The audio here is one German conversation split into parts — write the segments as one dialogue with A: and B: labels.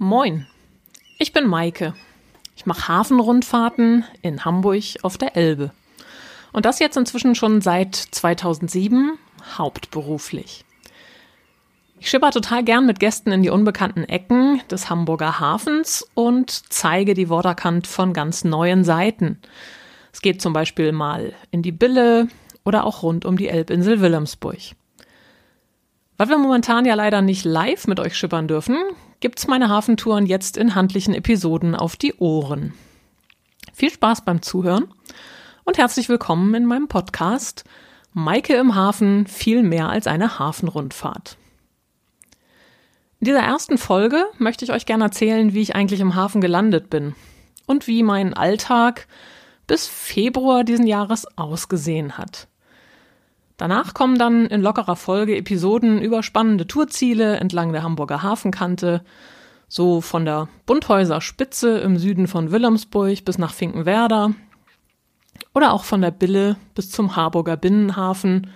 A: Moin, ich bin Maike. Ich mache Hafenrundfahrten in Hamburg auf der Elbe. Und das jetzt inzwischen schon seit 2007 hauptberuflich. Ich schipper total gern mit Gästen in die unbekannten Ecken des Hamburger Hafens und zeige die Waterkant von ganz neuen Seiten. Es geht zum Beispiel mal in die Bille oder auch rund um die Elbinsel Wilhelmsburg. Weil wir momentan ja leider nicht live mit euch schippern dürfen, gibt's meine Hafentouren jetzt in handlichen Episoden auf die Ohren. Viel Spaß beim Zuhören und herzlich willkommen in meinem Podcast Maike im Hafen viel mehr als eine Hafenrundfahrt. In dieser ersten Folge möchte ich euch gerne erzählen, wie ich eigentlich im Hafen gelandet bin und wie mein Alltag bis Februar diesen Jahres ausgesehen hat. Danach kommen dann in lockerer Folge Episoden über spannende Tourziele entlang der Hamburger Hafenkante, so von der Bunthäuser Spitze im Süden von Wilhelmsburg bis nach Finkenwerder oder auch von der Bille bis zum Harburger Binnenhafen.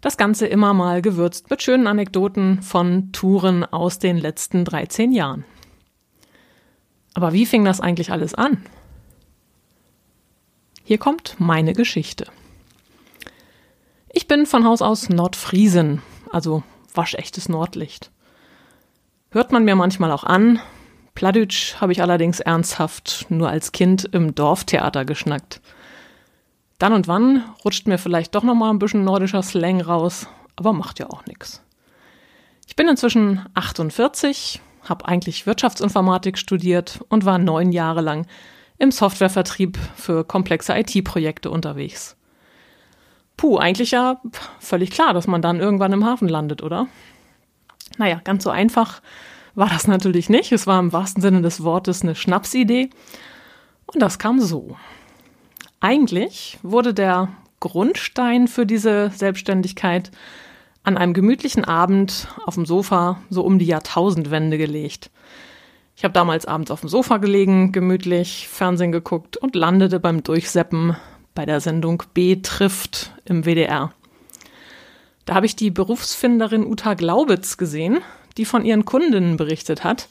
A: Das Ganze immer mal gewürzt mit schönen Anekdoten von Touren aus den letzten 13 Jahren. Aber wie fing das eigentlich alles an? Hier kommt meine Geschichte. Ich bin von Haus aus Nordfriesen, also waschechtes Nordlicht. Hört man mir manchmal auch an. Pladütsch habe ich allerdings ernsthaft nur als Kind im Dorftheater geschnackt. Dann und wann rutscht mir vielleicht doch noch mal ein bisschen nordischer Slang raus, aber macht ja auch nichts. Ich bin inzwischen 48, habe eigentlich Wirtschaftsinformatik studiert und war neun Jahre lang im Softwarevertrieb für komplexe IT-Projekte unterwegs. Puh, eigentlich ja völlig klar, dass man dann irgendwann im Hafen landet, oder? Naja, ganz so einfach war das natürlich nicht. Es war im wahrsten Sinne des Wortes eine Schnapsidee. Und das kam so. Eigentlich wurde der Grundstein für diese Selbstständigkeit an einem gemütlichen Abend auf dem Sofa so um die Jahrtausendwende gelegt. Ich habe damals abends auf dem Sofa gelegen, gemütlich Fernsehen geguckt und landete beim Durchseppen bei der Sendung B trifft im WDR. Da habe ich die Berufsfinderin Uta Glaubitz gesehen, die von ihren Kundinnen berichtet hat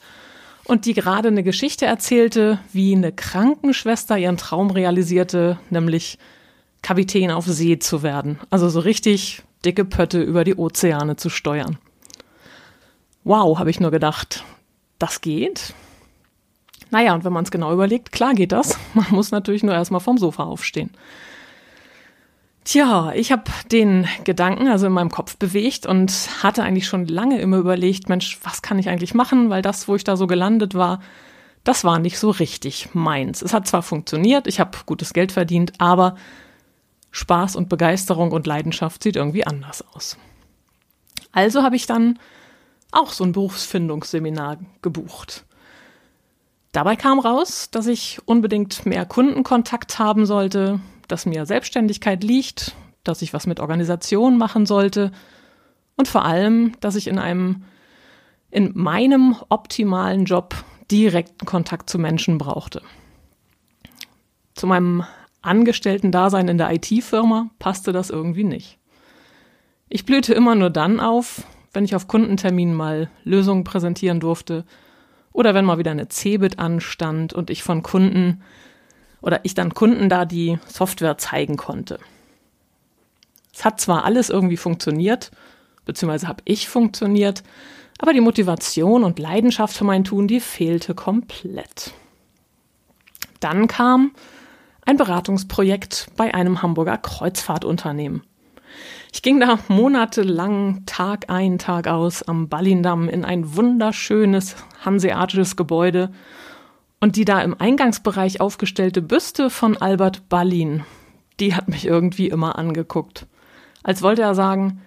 A: und die gerade eine Geschichte erzählte, wie eine Krankenschwester ihren Traum realisierte, nämlich Kapitän auf See zu werden. Also so richtig dicke Pötte über die Ozeane zu steuern. Wow, habe ich nur gedacht, das geht. Naja, und wenn man es genau überlegt, klar geht das. Man muss natürlich nur erstmal vom Sofa aufstehen. Tja, ich habe den Gedanken also in meinem Kopf bewegt und hatte eigentlich schon lange immer überlegt, Mensch, was kann ich eigentlich machen? Weil das, wo ich da so gelandet war, das war nicht so richtig meins. Es hat zwar funktioniert, ich habe gutes Geld verdient, aber Spaß und Begeisterung und Leidenschaft sieht irgendwie anders aus. Also habe ich dann auch so ein Berufsfindungsseminar gebucht. Dabei kam raus, dass ich unbedingt mehr Kundenkontakt haben sollte, dass mir Selbstständigkeit liegt, dass ich was mit Organisation machen sollte und vor allem, dass ich in einem, in meinem optimalen Job direkten Kontakt zu Menschen brauchte. Zu meinem Angestellten-Dasein in der IT-Firma passte das irgendwie nicht. Ich blühte immer nur dann auf, wenn ich auf Kundenterminen mal Lösungen präsentieren durfte oder wenn mal wieder eine Cebit anstand und ich von Kunden oder ich dann Kunden da die Software zeigen konnte. Es hat zwar alles irgendwie funktioniert, beziehungsweise habe ich funktioniert, aber die Motivation und Leidenschaft für mein Tun, die fehlte komplett. Dann kam ein Beratungsprojekt bei einem Hamburger Kreuzfahrtunternehmen. Ich ging da monatelang Tag ein, Tag aus am Ballindamm in ein wunderschönes hanseatisches Gebäude und die da im Eingangsbereich aufgestellte Büste von Albert Ballin, die hat mich irgendwie immer angeguckt. Als wollte er sagen,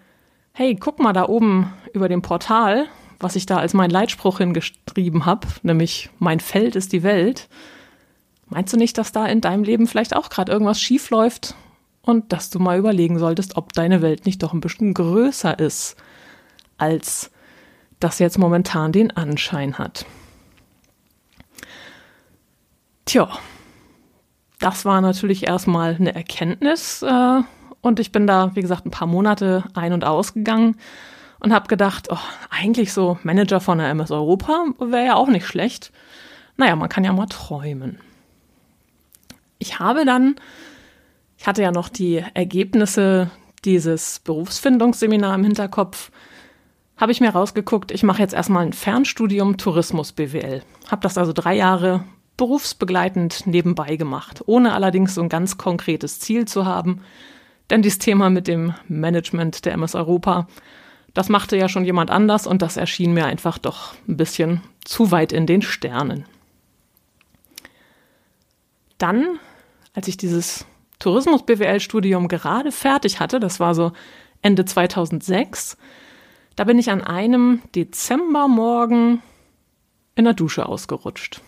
A: hey, guck mal da oben über dem Portal, was ich da als mein Leitspruch hingeschrieben habe, nämlich mein Feld ist die Welt. Meinst du nicht, dass da in deinem Leben vielleicht auch gerade irgendwas schief läuft und dass du mal überlegen solltest, ob deine Welt nicht doch ein bisschen größer ist, als das jetzt momentan den Anschein hat. Tja, das war natürlich erstmal eine Erkenntnis äh, und ich bin da, wie gesagt, ein paar Monate ein- und ausgegangen und habe gedacht, oh, eigentlich so Manager von der MS Europa wäre ja auch nicht schlecht. Naja, man kann ja mal träumen. Ich habe dann, ich hatte ja noch die Ergebnisse dieses Berufsfindungsseminar im Hinterkopf, habe ich mir rausgeguckt, ich mache jetzt erstmal ein Fernstudium Tourismus BWL. Habe das also drei Jahre berufsbegleitend nebenbei gemacht, ohne allerdings so ein ganz konkretes Ziel zu haben. Denn dieses Thema mit dem Management der MS Europa, das machte ja schon jemand anders und das erschien mir einfach doch ein bisschen zu weit in den Sternen. Dann, als ich dieses Tourismus-BWL-Studium gerade fertig hatte, das war so Ende 2006, da bin ich an einem Dezembermorgen in der Dusche ausgerutscht.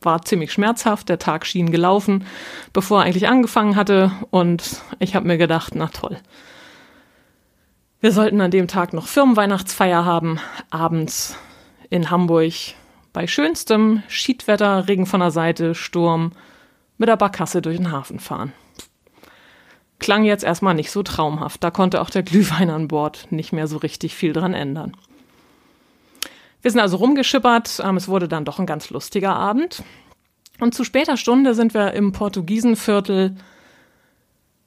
A: War ziemlich schmerzhaft, der Tag schien gelaufen, bevor er eigentlich angefangen hatte und ich habe mir gedacht, na toll. Wir sollten an dem Tag noch Firmenweihnachtsfeier haben, abends in Hamburg bei schönstem Schiedwetter, Regen von der Seite, Sturm mit der Barkasse durch den Hafen fahren. Klang jetzt erstmal nicht so traumhaft, da konnte auch der Glühwein an Bord nicht mehr so richtig viel dran ändern. Wir sind also rumgeschippert, ähm, es wurde dann doch ein ganz lustiger Abend. Und zu später Stunde sind wir im Portugiesenviertel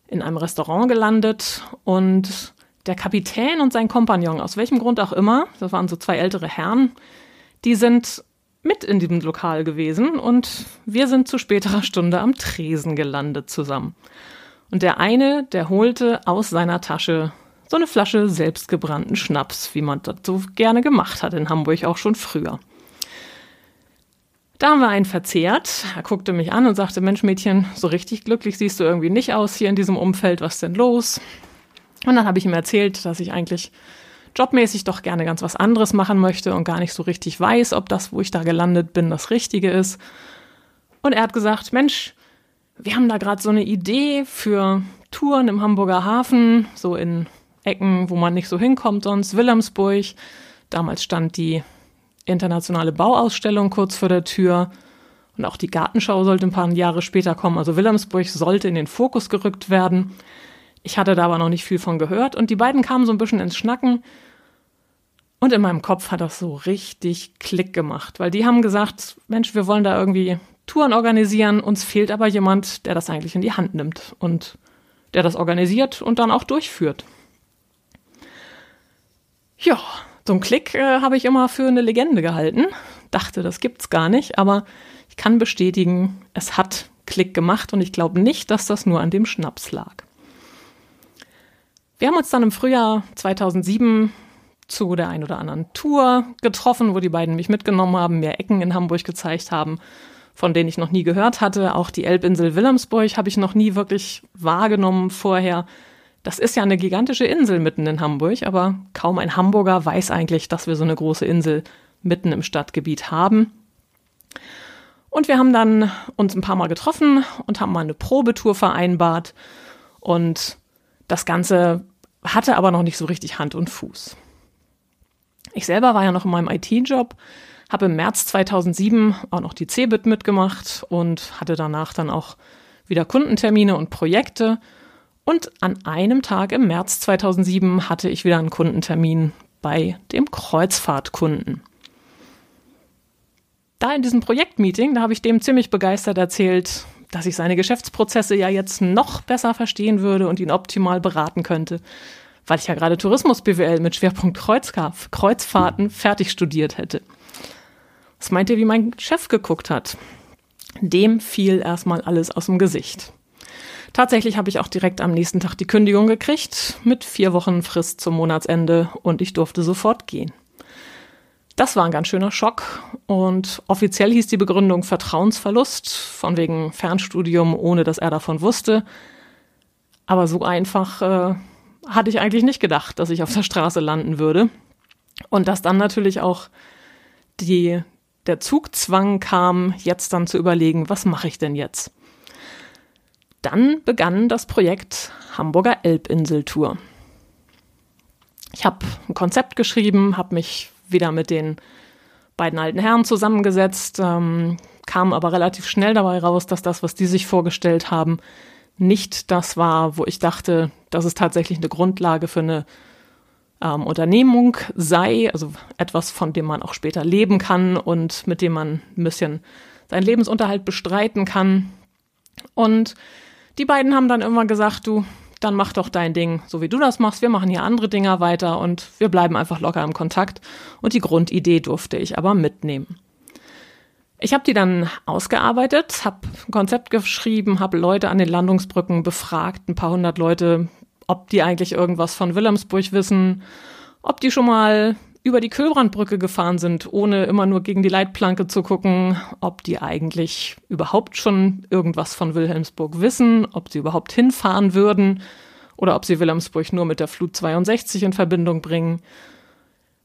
A: in einem Restaurant gelandet und der Kapitän und sein Kompagnon, aus welchem Grund auch immer, das waren so zwei ältere Herren, die sind mit in diesem Lokal gewesen und wir sind zu späterer Stunde am Tresen gelandet zusammen. Und der eine, der holte aus seiner Tasche so eine Flasche selbstgebrannten Schnaps, wie man das so gerne gemacht hat in Hamburg auch schon früher. Da haben wir einen verzehrt. Er guckte mich an und sagte, Mensch Mädchen, so richtig glücklich siehst du irgendwie nicht aus hier in diesem Umfeld, was denn los? Und dann habe ich ihm erzählt, dass ich eigentlich jobmäßig doch gerne ganz was anderes machen möchte und gar nicht so richtig weiß, ob das, wo ich da gelandet bin, das Richtige ist. Und er hat gesagt, Mensch, wir haben da gerade so eine Idee für Touren im Hamburger Hafen, so in Ecken, wo man nicht so hinkommt sonst, Wilhelmsburg. Damals stand die internationale Bauausstellung kurz vor der Tür und auch die Gartenschau sollte ein paar Jahre später kommen. Also Wilhelmsburg sollte in den Fokus gerückt werden. Ich hatte da aber noch nicht viel von gehört und die beiden kamen so ein bisschen ins Schnacken. Und in meinem Kopf hat das so richtig Klick gemacht, weil die haben gesagt, Mensch, wir wollen da irgendwie Touren organisieren, uns fehlt aber jemand, der das eigentlich in die Hand nimmt und der das organisiert und dann auch durchführt. Ja, so ein Klick äh, habe ich immer für eine Legende gehalten. Dachte, das gibt's gar nicht, aber ich kann bestätigen, es hat Klick gemacht und ich glaube nicht, dass das nur an dem Schnaps lag. Wir haben uns dann im Frühjahr 2007 zu der ein oder anderen Tour getroffen, wo die beiden mich mitgenommen haben, mir Ecken in Hamburg gezeigt haben, von denen ich noch nie gehört hatte. Auch die Elbinsel Wilhelmsburg habe ich noch nie wirklich wahrgenommen vorher. Das ist ja eine gigantische Insel mitten in Hamburg, aber kaum ein Hamburger weiß eigentlich, dass wir so eine große Insel mitten im Stadtgebiet haben. Und wir haben dann uns ein paar Mal getroffen und haben mal eine Probetour vereinbart. Und das Ganze hatte aber noch nicht so richtig Hand und Fuß. Ich selber war ja noch in meinem IT-Job, habe im März 2007 auch noch die CeBIT mitgemacht und hatte danach dann auch wieder Kundentermine und Projekte. Und an einem Tag im März 2007 hatte ich wieder einen Kundentermin bei dem Kreuzfahrtkunden. Da in diesem Projektmeeting, da habe ich dem ziemlich begeistert erzählt, dass ich seine Geschäftsprozesse ja jetzt noch besser verstehen würde und ihn optimal beraten könnte, weil ich ja gerade Tourismus BWL mit Schwerpunkt Kreuzfahrten fertig studiert hätte. Was meint ihr, wie mein Chef geguckt hat? Dem fiel erstmal alles aus dem Gesicht. Tatsächlich habe ich auch direkt am nächsten Tag die Kündigung gekriegt, mit vier Wochen Frist zum Monatsende und ich durfte sofort gehen. Das war ein ganz schöner Schock und offiziell hieß die Begründung Vertrauensverlust, von wegen Fernstudium, ohne dass er davon wusste. Aber so einfach äh, hatte ich eigentlich nicht gedacht, dass ich auf der Straße landen würde. Und dass dann natürlich auch die, der Zugzwang kam, jetzt dann zu überlegen, was mache ich denn jetzt? Dann begann das Projekt Hamburger Elbinseltour. Ich habe ein Konzept geschrieben, habe mich wieder mit den beiden alten Herren zusammengesetzt, ähm, kam aber relativ schnell dabei raus, dass das, was die sich vorgestellt haben, nicht das war, wo ich dachte, das ist tatsächlich eine Grundlage für eine ähm, Unternehmung sei, also etwas, von dem man auch später leben kann und mit dem man ein bisschen seinen Lebensunterhalt bestreiten kann. Und die beiden haben dann irgendwann gesagt, du, dann mach doch dein Ding, so wie du das machst. Wir machen hier andere Dinger weiter und wir bleiben einfach locker im Kontakt. Und die Grundidee durfte ich aber mitnehmen. Ich habe die dann ausgearbeitet, habe ein Konzept geschrieben, habe Leute an den Landungsbrücken befragt, ein paar hundert Leute, ob die eigentlich irgendwas von Wilhelmsburg wissen, ob die schon mal über die Kühlbrandbrücke gefahren sind, ohne immer nur gegen die Leitplanke zu gucken, ob die eigentlich überhaupt schon irgendwas von Wilhelmsburg wissen, ob sie überhaupt hinfahren würden oder ob sie Wilhelmsburg nur mit der Flut 62 in Verbindung bringen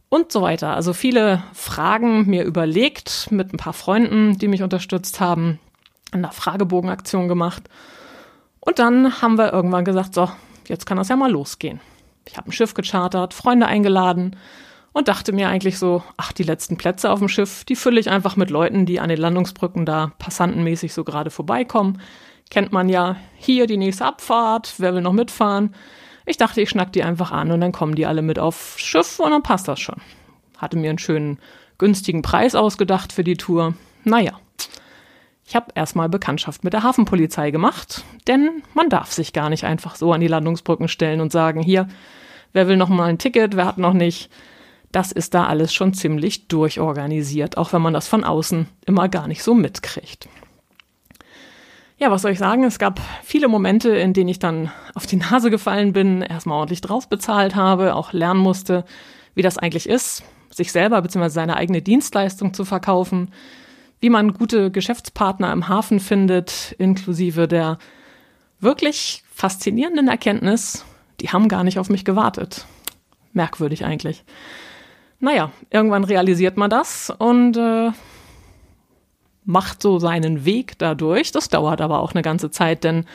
A: und so weiter. Also viele Fragen mir überlegt mit ein paar Freunden, die mich unterstützt haben, eine Fragebogenaktion gemacht. Und dann haben wir irgendwann gesagt, so, jetzt kann das ja mal losgehen. Ich habe ein Schiff gechartert, Freunde eingeladen und dachte mir eigentlich so, ach, die letzten Plätze auf dem Schiff, die fülle ich einfach mit Leuten, die an den Landungsbrücken da passantenmäßig so gerade vorbeikommen. Kennt man ja, hier die nächste Abfahrt, wer will noch mitfahren? Ich dachte, ich schnack die einfach an und dann kommen die alle mit aufs Schiff und dann passt das schon. Hatte mir einen schönen günstigen Preis ausgedacht für die Tour. Naja, ich habe erstmal Bekanntschaft mit der Hafenpolizei gemacht, denn man darf sich gar nicht einfach so an die Landungsbrücken stellen und sagen, hier, wer will noch mal ein Ticket, wer hat noch nicht. Das ist da alles schon ziemlich durchorganisiert, auch wenn man das von außen immer gar nicht so mitkriegt. Ja, was soll ich sagen? Es gab viele Momente, in denen ich dann auf die Nase gefallen bin, erstmal ordentlich drauf bezahlt habe, auch lernen musste, wie das eigentlich ist, sich selber bzw. seine eigene Dienstleistung zu verkaufen, wie man gute Geschäftspartner im Hafen findet, inklusive der wirklich faszinierenden Erkenntnis, die haben gar nicht auf mich gewartet. Merkwürdig eigentlich. Naja, irgendwann realisiert man das und äh, macht so seinen Weg dadurch. Das dauert aber auch eine ganze Zeit, denn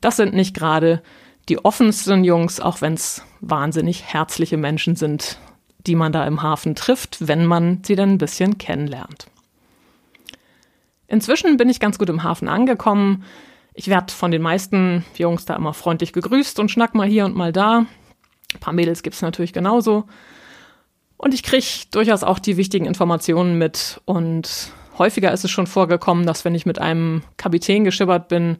A: das sind nicht gerade die offensten Jungs, auch wenn es wahnsinnig herzliche Menschen sind, die man da im Hafen trifft, wenn man sie dann ein bisschen kennenlernt. Inzwischen bin ich ganz gut im Hafen angekommen. Ich werde von den meisten Jungs da immer freundlich gegrüßt und schnack mal hier und mal da. Ein paar Mädels gibt es natürlich genauso. Und ich kriege durchaus auch die wichtigen Informationen mit und häufiger ist es schon vorgekommen, dass wenn ich mit einem Kapitän geschippert bin,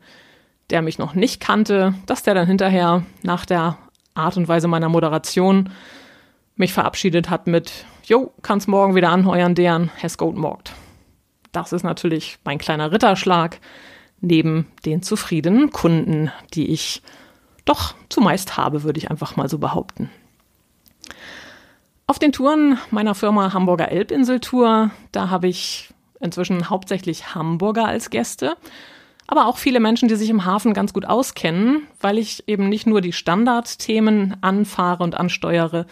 A: der mich noch nicht kannte, dass der dann hinterher nach der Art und Weise meiner Moderation mich verabschiedet hat mit, jo, kannst morgen wieder anheuern, deren Hesgoat morgt. Das ist natürlich mein kleiner Ritterschlag neben den zufriedenen Kunden, die ich doch zumeist habe, würde ich einfach mal so behaupten. Auf den Touren meiner Firma Hamburger Elbinseltour, da habe ich inzwischen hauptsächlich Hamburger als Gäste, aber auch viele Menschen, die sich im Hafen ganz gut auskennen, weil ich eben nicht nur die Standardthemen anfahre und ansteuere,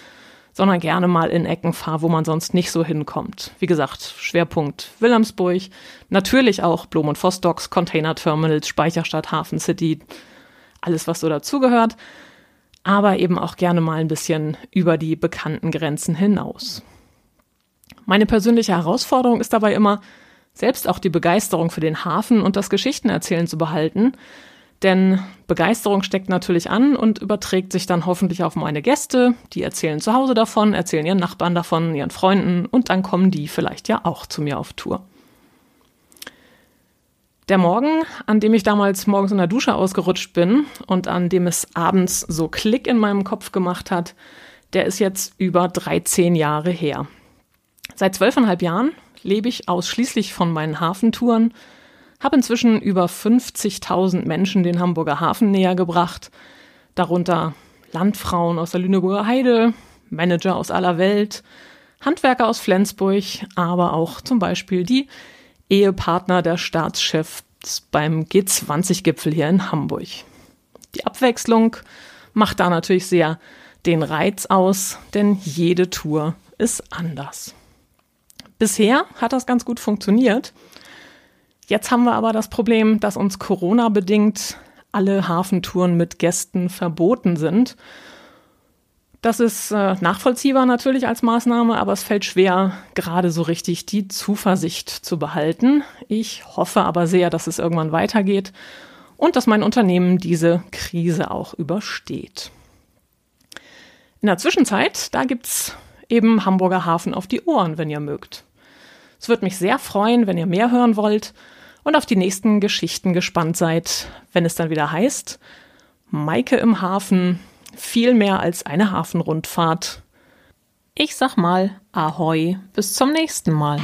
A: sondern gerne mal in Ecken fahre, wo man sonst nicht so hinkommt. Wie gesagt, Schwerpunkt Wilhelmsburg, natürlich auch Blom und Vostocks, Container Terminals, Speicherstadt, Hafen City, alles was so dazugehört, aber eben auch gerne mal ein bisschen über die bekannten Grenzen hinaus. Meine persönliche Herausforderung ist dabei immer, selbst auch die Begeisterung für den Hafen und das Geschichtenerzählen zu behalten. Denn Begeisterung steckt natürlich an und überträgt sich dann hoffentlich auf meine Gäste. Die erzählen zu Hause davon, erzählen ihren Nachbarn davon, ihren Freunden und dann kommen die vielleicht ja auch zu mir auf Tour. Der Morgen, an dem ich damals morgens in der Dusche ausgerutscht bin und an dem es abends so Klick in meinem Kopf gemacht hat, der ist jetzt über 13 Jahre her. Seit zwölfeinhalb Jahren lebe ich ausschließlich von meinen Hafentouren, habe inzwischen über 50.000 Menschen den Hamburger Hafen näher gebracht, darunter Landfrauen aus der Lüneburger Heide, Manager aus aller Welt, Handwerker aus Flensburg, aber auch zum Beispiel die Ehepartner der Staatschefs beim G20-Gipfel hier in Hamburg. Die Abwechslung macht da natürlich sehr den Reiz aus, denn jede Tour ist anders. Bisher hat das ganz gut funktioniert. Jetzt haben wir aber das Problem, dass uns Corona bedingt alle Hafentouren mit Gästen verboten sind. Das ist äh, nachvollziehbar natürlich als Maßnahme, aber es fällt schwer, gerade so richtig die Zuversicht zu behalten. Ich hoffe aber sehr, dass es irgendwann weitergeht und dass mein Unternehmen diese Krise auch übersteht. In der Zwischenzeit, da es eben Hamburger Hafen auf die Ohren, wenn ihr mögt. Es würde mich sehr freuen, wenn ihr mehr hören wollt und auf die nächsten Geschichten gespannt seid, wenn es dann wieder heißt, Maike im Hafen, viel mehr als eine Hafenrundfahrt. Ich sag mal, ahoi, bis zum nächsten Mal.